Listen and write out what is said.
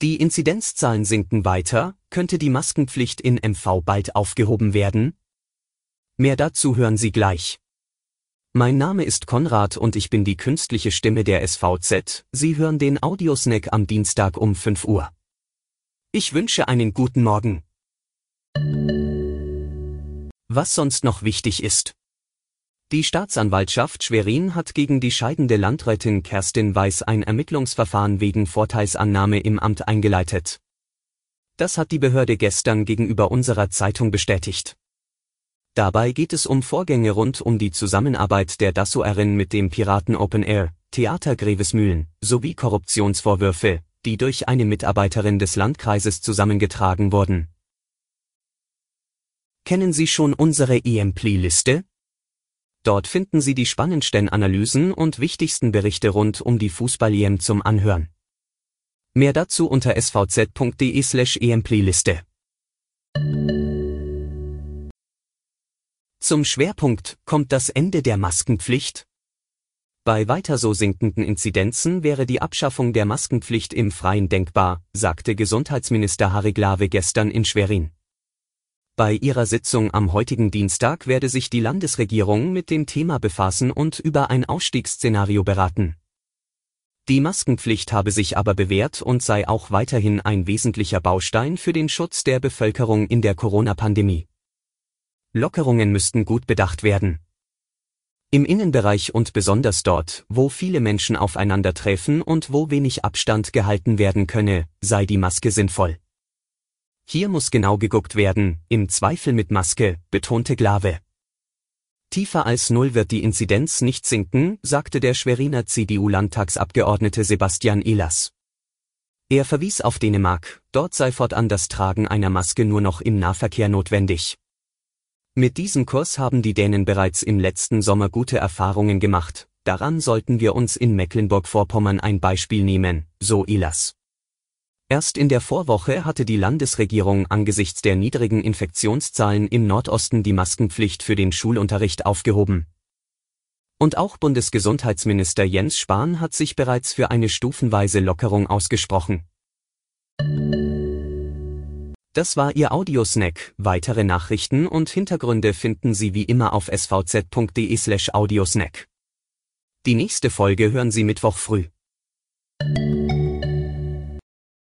Die Inzidenzzahlen sinken weiter, könnte die Maskenpflicht in MV bald aufgehoben werden? Mehr dazu hören Sie gleich. Mein Name ist Konrad und ich bin die künstliche Stimme der SVZ. Sie hören den Audiosnack am Dienstag um 5 Uhr. Ich wünsche einen guten Morgen. Was sonst noch wichtig ist. Die Staatsanwaltschaft Schwerin hat gegen die scheidende Landrätin Kerstin Weiß ein Ermittlungsverfahren wegen Vorteilsannahme im Amt eingeleitet. Das hat die Behörde gestern gegenüber unserer Zeitung bestätigt. Dabei geht es um Vorgänge rund um die Zusammenarbeit der Dassoerin mit dem Piraten Open Air, Theater Grevesmühlen, sowie Korruptionsvorwürfe, die durch eine Mitarbeiterin des Landkreises zusammengetragen wurden. Kennen Sie schon unsere EMPLI-Liste? Dort finden Sie die spannendsten Analysen und wichtigsten Berichte rund um die Fußball-EM zum Anhören. Mehr dazu unter svz.de/empliliste. Zum Schwerpunkt kommt das Ende der Maskenpflicht. Bei weiter so sinkenden Inzidenzen wäre die Abschaffung der Maskenpflicht im Freien denkbar, sagte Gesundheitsminister Harry Glawe gestern in Schwerin. Bei ihrer Sitzung am heutigen Dienstag werde sich die Landesregierung mit dem Thema befassen und über ein Ausstiegsszenario beraten. Die Maskenpflicht habe sich aber bewährt und sei auch weiterhin ein wesentlicher Baustein für den Schutz der Bevölkerung in der Corona-Pandemie. Lockerungen müssten gut bedacht werden. Im Innenbereich und besonders dort, wo viele Menschen aufeinandertreffen und wo wenig Abstand gehalten werden könne, sei die Maske sinnvoll. Hier muss genau geguckt werden, im Zweifel mit Maske, betonte Glave. Tiefer als null wird die Inzidenz nicht sinken, sagte der Schweriner CDU-Landtagsabgeordnete Sebastian Ehlers. Er verwies auf Dänemark, dort sei fortan das Tragen einer Maske nur noch im Nahverkehr notwendig. Mit diesem Kurs haben die Dänen bereits im letzten Sommer gute Erfahrungen gemacht, daran sollten wir uns in Mecklenburg-Vorpommern ein Beispiel nehmen, so Ehlers. Erst in der Vorwoche hatte die Landesregierung angesichts der niedrigen Infektionszahlen im Nordosten die Maskenpflicht für den Schulunterricht aufgehoben. Und auch Bundesgesundheitsminister Jens Spahn hat sich bereits für eine stufenweise Lockerung ausgesprochen. Das war Ihr Audiosnack. Weitere Nachrichten und Hintergründe finden Sie wie immer auf svz.de/audiosnack. Die nächste Folge hören Sie Mittwoch früh.